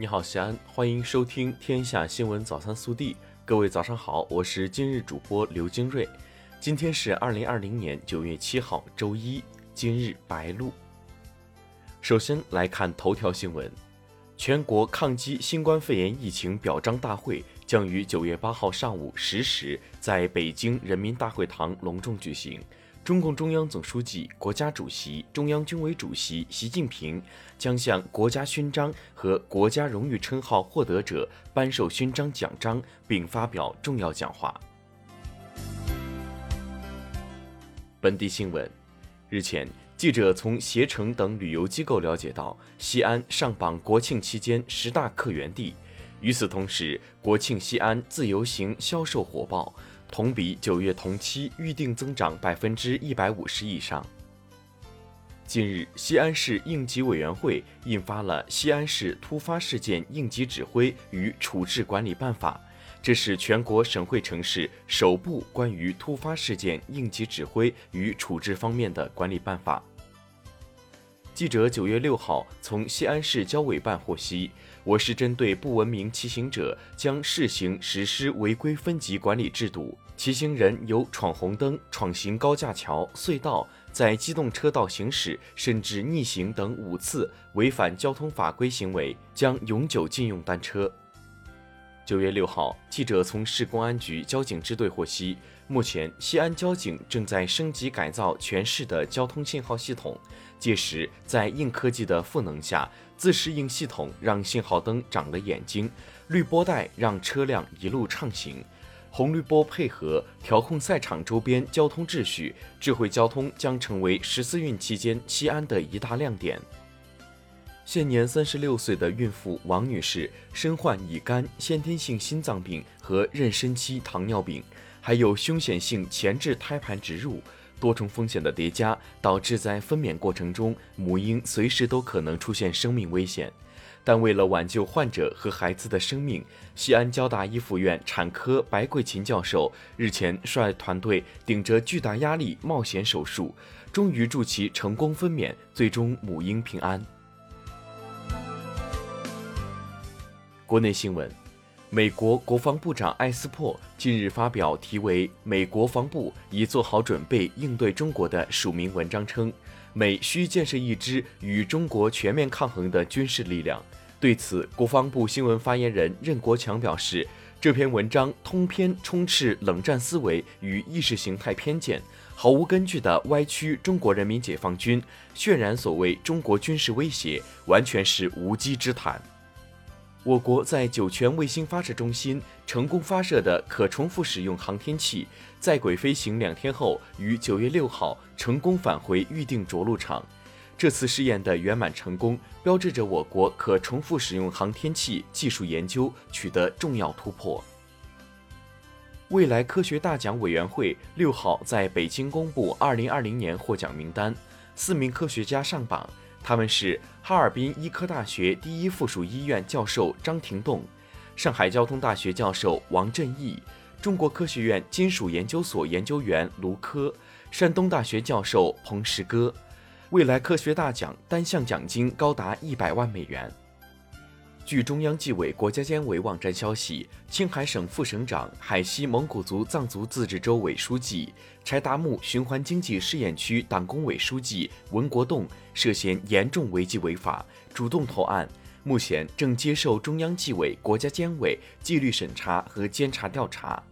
你好，西安，欢迎收听《天下新闻早餐速递》。各位早上好，我是今日主播刘金瑞。今天是二零二零年九月七号，周一。今日白露。首先来看头条新闻：全国抗击新冠肺炎疫情表彰大会将于九月八号上午十时在北京人民大会堂隆重举行。中共中央总书记、国家主席、中央军委主席习近平将向国家勋章和国家荣誉称号获得者颁授勋章奖章，并发表重要讲话。本地新闻：日前，记者从携程等旅游机构了解到，西安上榜国庆期间十大客源地。与此同时，国庆西安自由行销售火爆。同比九月同期预定增长百分之一百五十以上。近日，西安市应急委员会印发了《西安市突发事件应急指挥与处置管理办法》，这是全国省会城市首部关于突发事件应急指挥与处置方面的管理办法。记者九月六号从西安市交委办获悉。我市针对不文明骑行者，将试行实施违规分级管理制度。骑行人有闯红灯、闯行高架桥、隧道、在机动车道行驶，甚至逆行等五次违反交通法规行为，将永久禁用单车。九月六号，记者从市公安局交警支队获悉，目前西安交警正在升级改造全市的交通信号系统，届时在硬科技的赋能下。自适应系统让信号灯长了眼睛，绿波带让车辆一路畅行，红绿波配合调控赛场周边交通秩序，智慧交通将成为十四运期间西安的一大亮点。现年三十六岁的孕妇王女士身患乙肝、先天性心脏病和妊娠期糖尿病，还有凶险性前置胎盘植入。多重风险的叠加，导致在分娩过程中，母婴随时都可能出现生命危险。但为了挽救患者和孩子的生命，西安交大一附院产科白桂琴教授日前率团队顶着巨大压力冒险手术，终于助其成功分娩，最终母婴平安。国内新闻。美国国防部长艾斯珀近日发表题为《美国防部已做好准备应对中国》的署名文章称，美需建设一支与中国全面抗衡的军事力量。对此，国防部新闻发言人任国强表示，这篇文章通篇充斥冷战思维与意识形态偏见，毫无根据的歪曲中国人民解放军，渲染所谓中国军事威胁，完全是无稽之谈。我国在酒泉卫星发射中心成功发射的可重复使用航天器，在轨飞行两天后，于九月六号成功返回预定着陆场。这次试验的圆满成功，标志着我国可重复使用航天器技术研究取得重要突破。未来科学大奖委员会六号在北京公布二零二零年获奖名单，四名科学家上榜。他们是哈尔滨医科大学第一附属医院教授张廷栋，上海交通大学教授王振义，中国科学院金属研究所研究员卢科，山东大学教授彭石戈。未来科学大奖单项奖金高达一百万美元。据中央纪委国家监委网站消息，青海省副省长、海西蒙古族藏族自治州委书记、柴达木循环经济试验区党工委书记文国栋涉嫌严重违纪违法，主动投案，目前正接受中央纪委国家监委纪律审查和监察调查。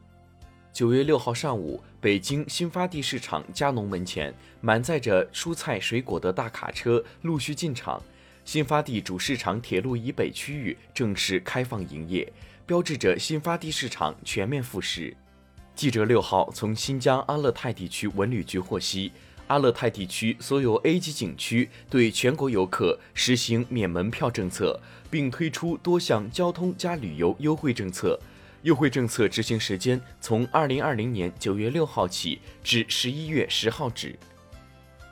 九月六号上午，北京新发地市场加农门前，满载着蔬菜水果的大卡车陆续进场。新发地主市场铁路以北区域正式开放营业，标志着新发地市场全面复市。记者六号从新疆阿勒泰地区文旅局获悉，阿勒泰地区所有 A 级景区对全国游客实行免门票政策，并推出多项交通加旅游优惠政策。优惠政策执行时间从二零二零年九月六号起至十一月十号止。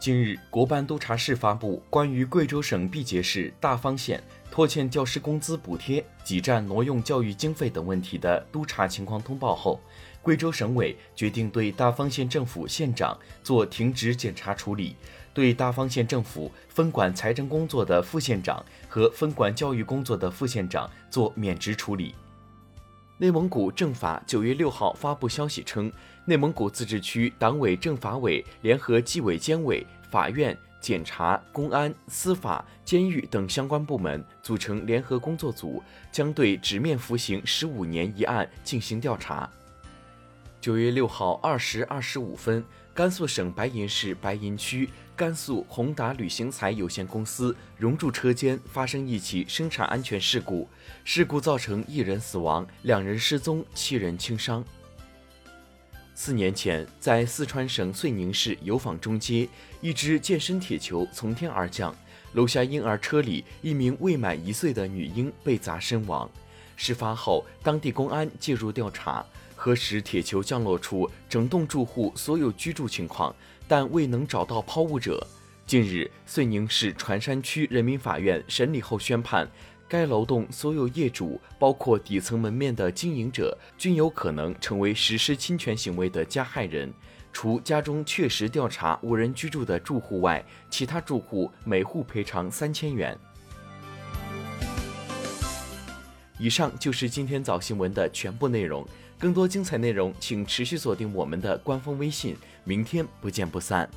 近日，国办督察室发布关于贵州省毕节市大方县拖欠教师工资补贴、挤占挪用教育经费等问题的督查情况通报后，贵州省委决定对大方县政府县长做停职检查处理，对大方县政府分管财政工作的副县长和分管教育工作的副县长做免职处理。内蒙古政法九月六号发布消息称，内蒙古自治区党委政法委联合纪委监委、法院、检察、公安、司法、监狱等相关部门组成联合工作组，将对直面服刑十五年一案进行调查。九月六号二时二十五分，甘肃省白银市白银区甘肃宏达旅行材有限公司荣铸车间发生一起生产安全事故，事故造成一人死亡，两人失踪，七人轻伤。四年前，在四川省遂宁市油坊中街，一只健身铁球从天而降，楼下婴儿车里一名未满一岁的女婴被砸身亡。事发后，当地公安介入调查，核实铁球降落处整栋住户所有居住情况。但未能找到抛物者。近日，遂宁市船山区人民法院审理后宣判，该楼栋所有业主，包括底层门面的经营者，均有可能成为实施侵权行为的加害人。除家中确实调查无人居住的住户外，其他住户每户赔偿三千元。以上就是今天早新闻的全部内容。更多精彩内容，请持续锁定我们的官方微信。明天不见不散。